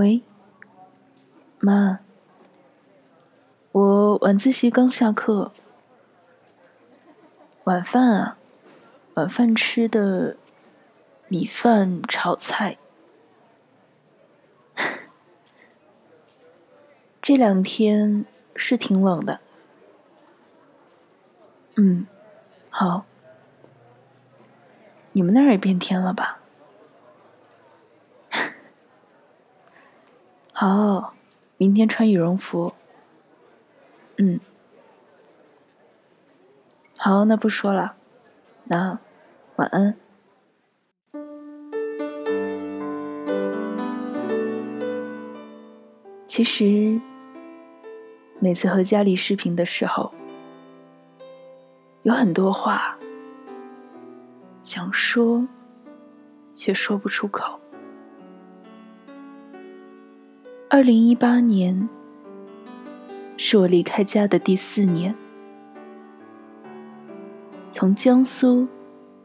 喂，妈，我晚自习刚下课，晚饭啊，晚饭吃的米饭炒菜。这两天是挺冷的，嗯，好，你们那儿也变天了吧？好，明天穿羽绒服。嗯，好，那不说了，那晚安。其实，每次和家里视频的时候，有很多话想说，却说不出口。二零一八年是我离开家的第四年，从江苏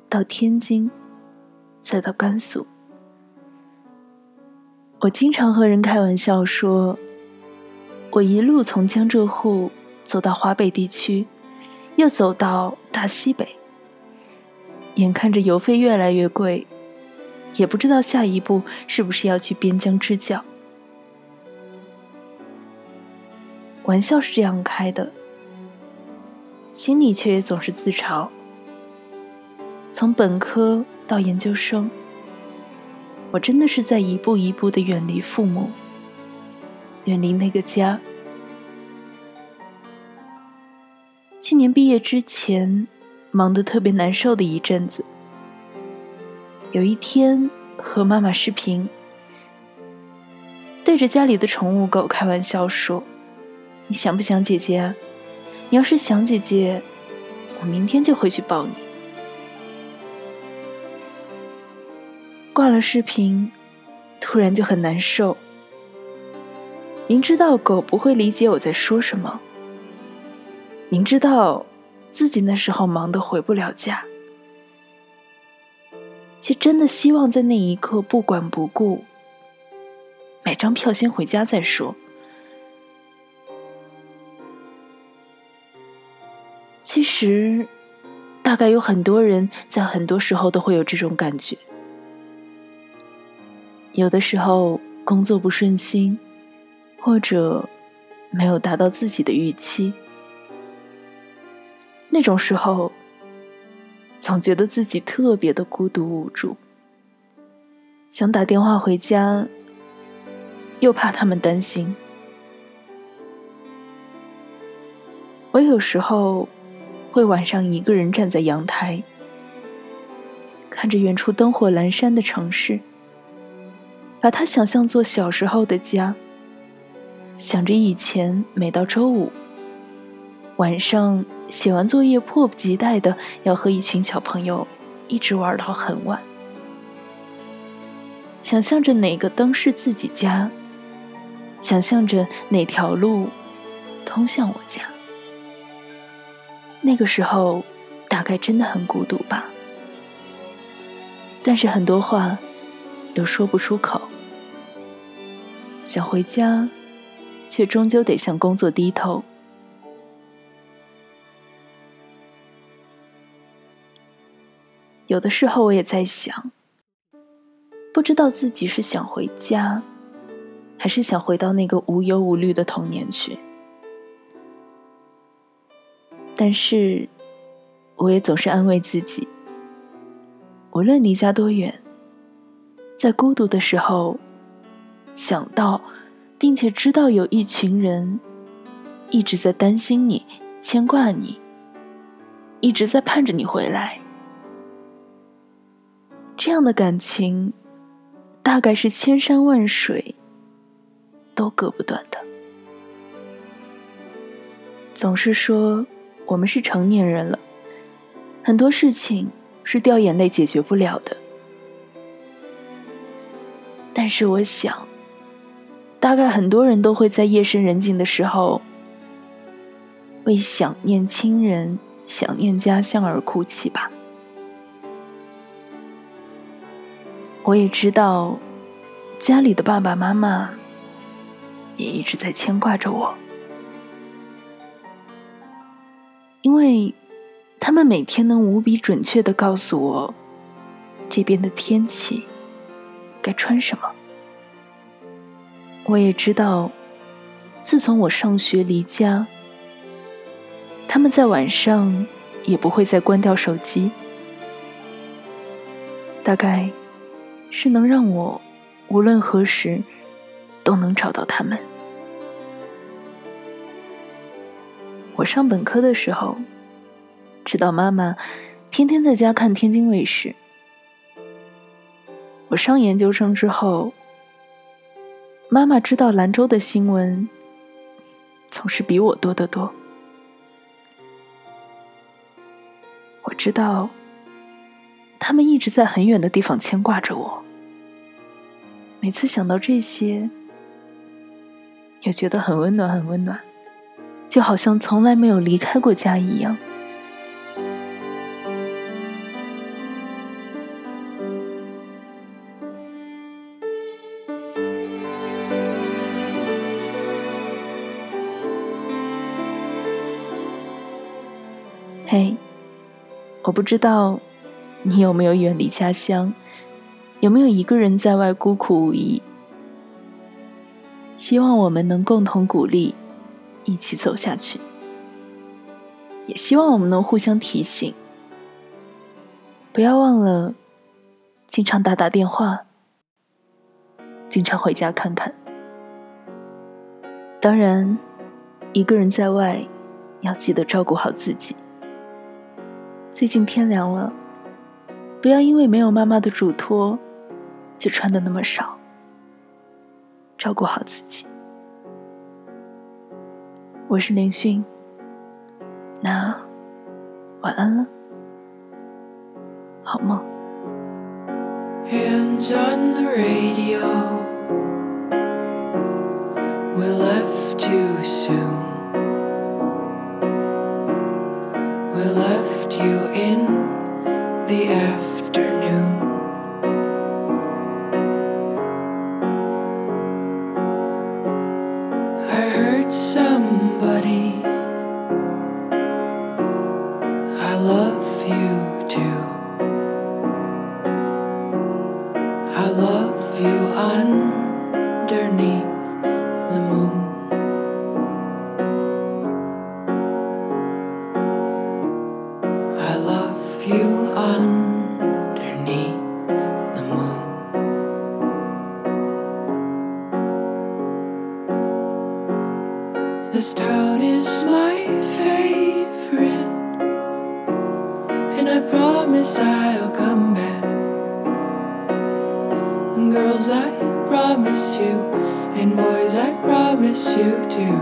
到天津，再到甘肃。我经常和人开玩笑说，我一路从江浙沪走到华北地区，又走到大西北，眼看着邮费越来越贵，也不知道下一步是不是要去边疆支教。玩笑是这样开的，心里却也总是自嘲。从本科到研究生，我真的是在一步一步的远离父母，远离那个家。去年毕业之前，忙得特别难受的一阵子。有一天和妈妈视频，对着家里的宠物狗开玩笑说。你想不想姐姐？你要是想姐姐，我明天就回去抱你。挂了视频，突然就很难受。明知道狗不会理解我在说什么，明知道自己那时候忙得回不了家，却真的希望在那一刻不管不顾，买张票先回家再说。其实，大概有很多人在很多时候都会有这种感觉。有的时候工作不顺心，或者没有达到自己的预期，那种时候，总觉得自己特别的孤独无助，想打电话回家，又怕他们担心。我有时候。会晚上一个人站在阳台，看着远处灯火阑珊的城市，把它想象做小时候的家。想着以前每到周五晚上写完作业，迫不及待的要和一群小朋友一直玩到很晚。想象着哪个灯是自己家，想象着哪条路通向我家。那个时候，大概真的很孤独吧。但是很多话又说不出口，想回家，却终究得向工作低头。有的时候我也在想，不知道自己是想回家，还是想回到那个无忧无虑的童年去。但是，我也总是安慰自己，无论离家多远，在孤独的时候，想到并且知道有一群人一直在担心你、牵挂你，一直在盼着你回来，这样的感情，大概是千山万水都割不断的。总是说。我们是成年人了，很多事情是掉眼泪解决不了的。但是我想，大概很多人都会在夜深人静的时候，为想念亲人、想念家乡而哭泣吧。我也知道，家里的爸爸妈妈也一直在牵挂着我，因为他们每天能无比准确的告诉我这边的天气该穿什么。我也知道，自从我上学离家，他们在晚上也不会再关掉手机，大概是能让我无论何时都能找到他们。我上本科的时候，知道妈妈天天在家看天津卫视。我上研究生之后。妈妈知道兰州的新闻，总是比我多得多。我知道，他们一直在很远的地方牵挂着我。每次想到这些，也觉得很温暖，很温暖，就好像从来没有离开过家一样。嘿，我不知道你有没有远离家乡，有没有一个人在外孤苦无依。希望我们能共同鼓励，一起走下去。也希望我们能互相提醒，不要忘了经常打打电话，经常回家看看。当然，一个人在外要记得照顾好自己。最近天凉了，不要因为没有妈妈的嘱托，就穿的那么少。照顾好自己。我是林迅，那晚安了，好梦。you promise you too.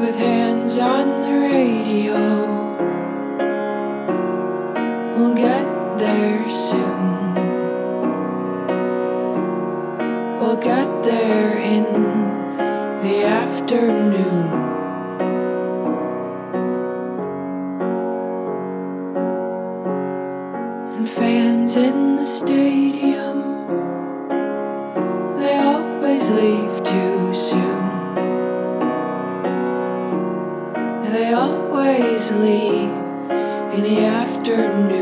With hands on the radio, we'll get there soon. We'll get there in the afternoon. The stadium, they always leave too soon. They always leave in the afternoon.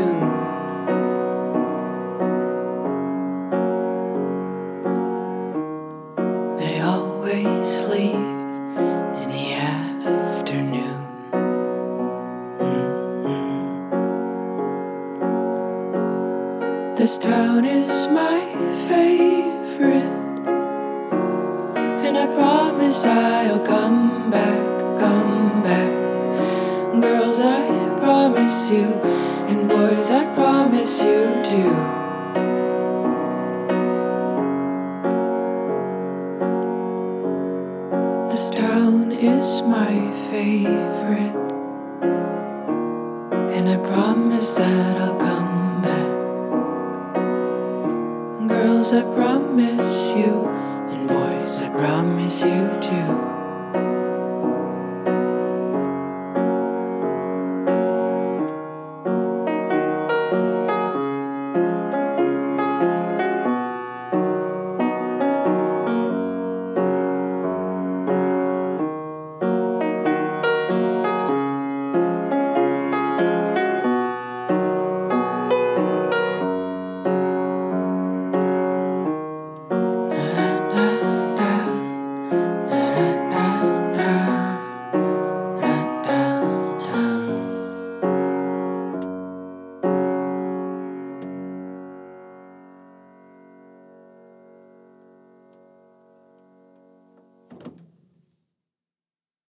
Is my favorite. And I promise that I'll come back. Girls, I promise you, and boys, I promise you too.